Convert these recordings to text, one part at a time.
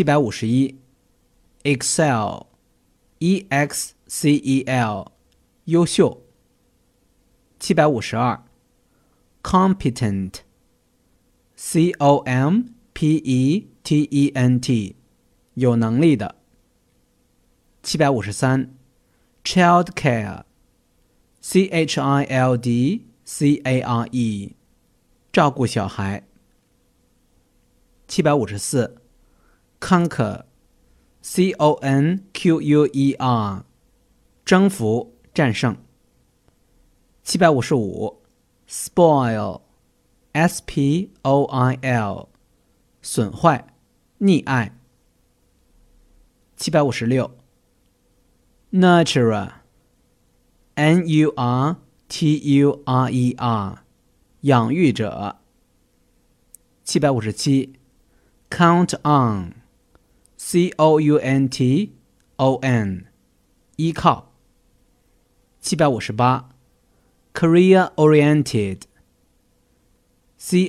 七百五十一，excel，e x c e l，优秀。七百五十二，competent，c o m p e t e n t，有能力的。七百五十三，child care，c h i l d c a r e，照顾小孩。七百五十四。Conquer，c o n q u e r，征服、战胜。七百五十五，spoil，s p o i l，损坏、溺爱。七百五十六，nurturer，n u r t u r e r，养育者。七百五十七，count on。C o u n t o n，依靠。七百五十八，career oriented，c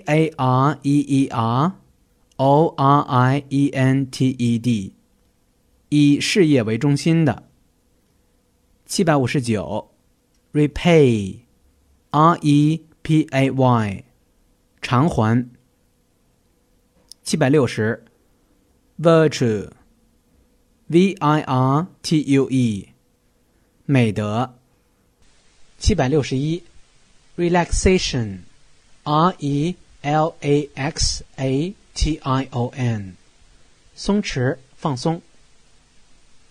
a r e e r o r i e n t e d，以事业为中心的。七百五十九，repay，r e p a y，偿还。七百六十。Virtue, v i r t u e，美德。七百六十一，relaxation, r e l a x a t i o n，松弛放松。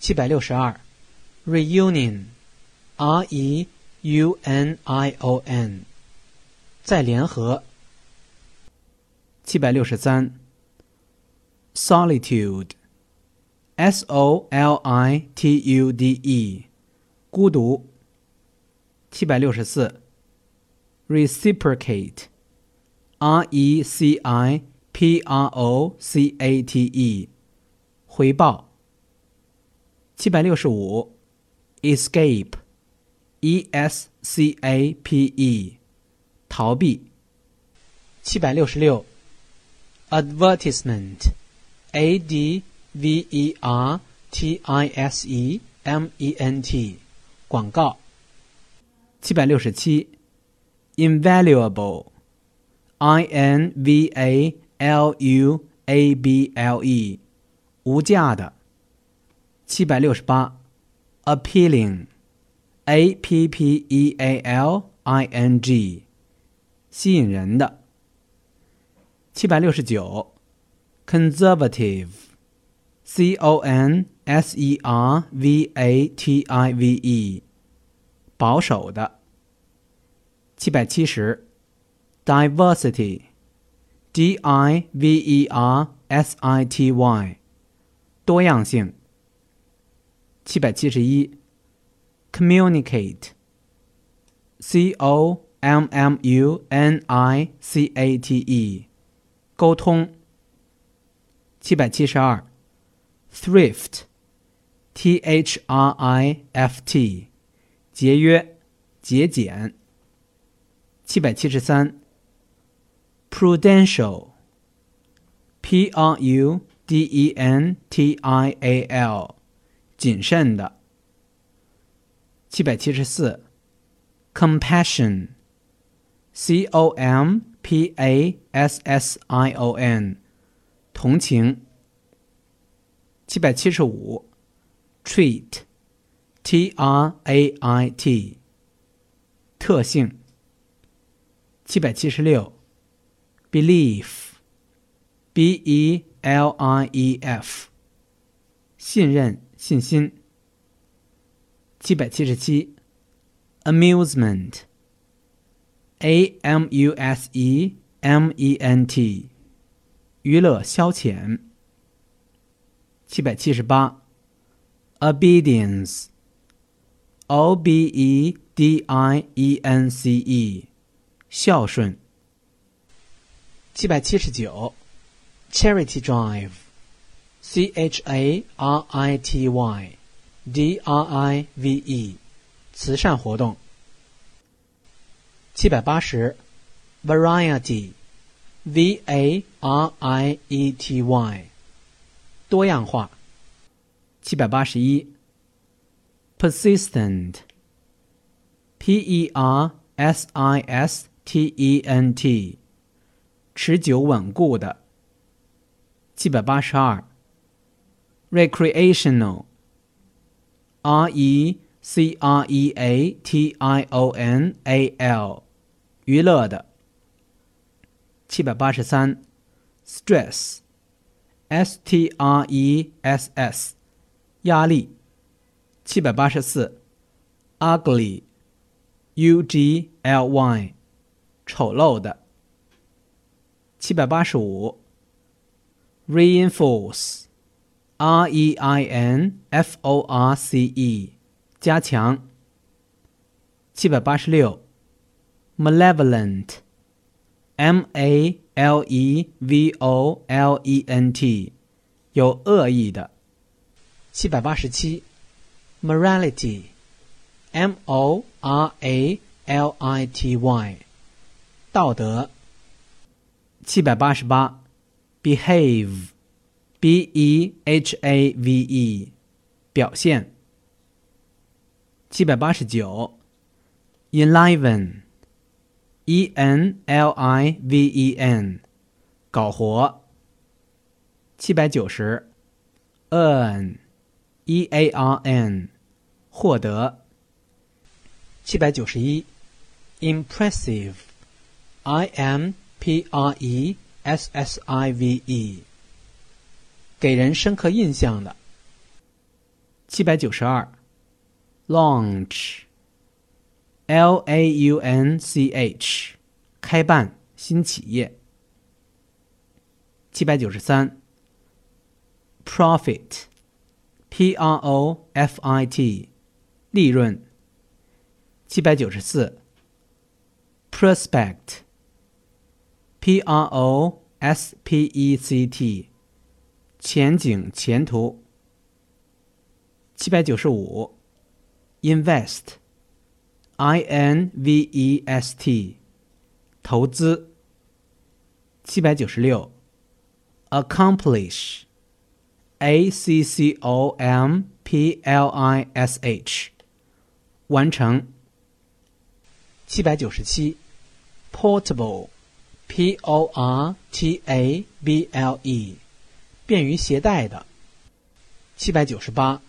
七百六十二，reunion, r e u n i o n，再联合。七百六十三。solitude, s o l i t u d e，孤独。七百六十四，reciprocate, r e c i p r o c a t e，回报。七百六十五，escape, e s c a p e，逃避。七百六十六，advertisement。 A d v e r t i s e m e n t，广告。七百六十七，invaluable，i n v a l u a b l e，无价的。七百六十八，appealing，a p p e a l i n g，吸引人的。七百六十九。conservative, c o n s e r v a t i v e，保守的。七百七十，diversity, d i v e r s i t y，多样性。七百七十一，communicate, c o m m u n i c a t e，沟通。 七百七十二，thrift，t h r i f t，节约、节俭。七百七十三，prudential，p r u d e n t i a l，谨慎的。七百七十四，compassion，c o m p a s s i o n。同情。七百七十五，treat，t r a i t，特性。七百七十六，belief，b e l i e f，信任、信心。七百七十七，amusement，a m u s e m e n t。娱乐消遣。七百七十八，obedience，o b e d i e n c e，孝顺。七百七十九，charity drive，c h a r i t y d r i v e，慈善活动。七百八十，variety。V a r i e t y，多样化。七百八十一，persistent，p e r s i s t e n t，持久稳固的。七百八十二，recreational，r e c r e a t i o n a l，娱乐的。七百八十三，stress，s t r e s s，压力。七百八十四，ugly，u g l y，丑陋的。七百八十五，reinforce，r e i n f o r c e，加强。七百八十六，malevolent。 M A L E V O L E N T，有恶意的。七百八十七，Morality，M O R A L I T Y，道德。七百八十八，Behave，B E H A V E，表现。七百八十九，Enliven。E N L I V E N，搞活。七百九十，earn，E A R N，获得。七百九十一，impressive，I M P R E S S I V E，给人深刻印象的。七百九十二，launch。L A U N C H，开办新企业。七百九十三，Profit，P R O F I T，利润。七百九十四，Prospect，P R O S P E C T，前景前途。七百九十五，Invest。I N V E S T，投资。七百九十六，accomplish，A C C O M P L I S H，完成。七百九十七，portable，P O R T A B L E，便于携带的。七百九十八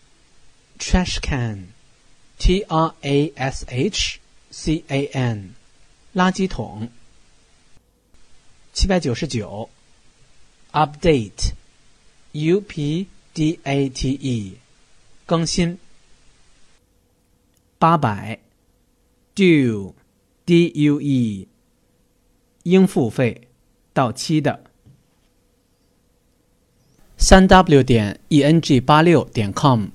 ，trash can。T R A S H C A N，垃圾桶。七百九十九，Update，U P D A T E，更新。八百，Due，D U E，应付费，到期的。三 W 点 E N G 八六点 com。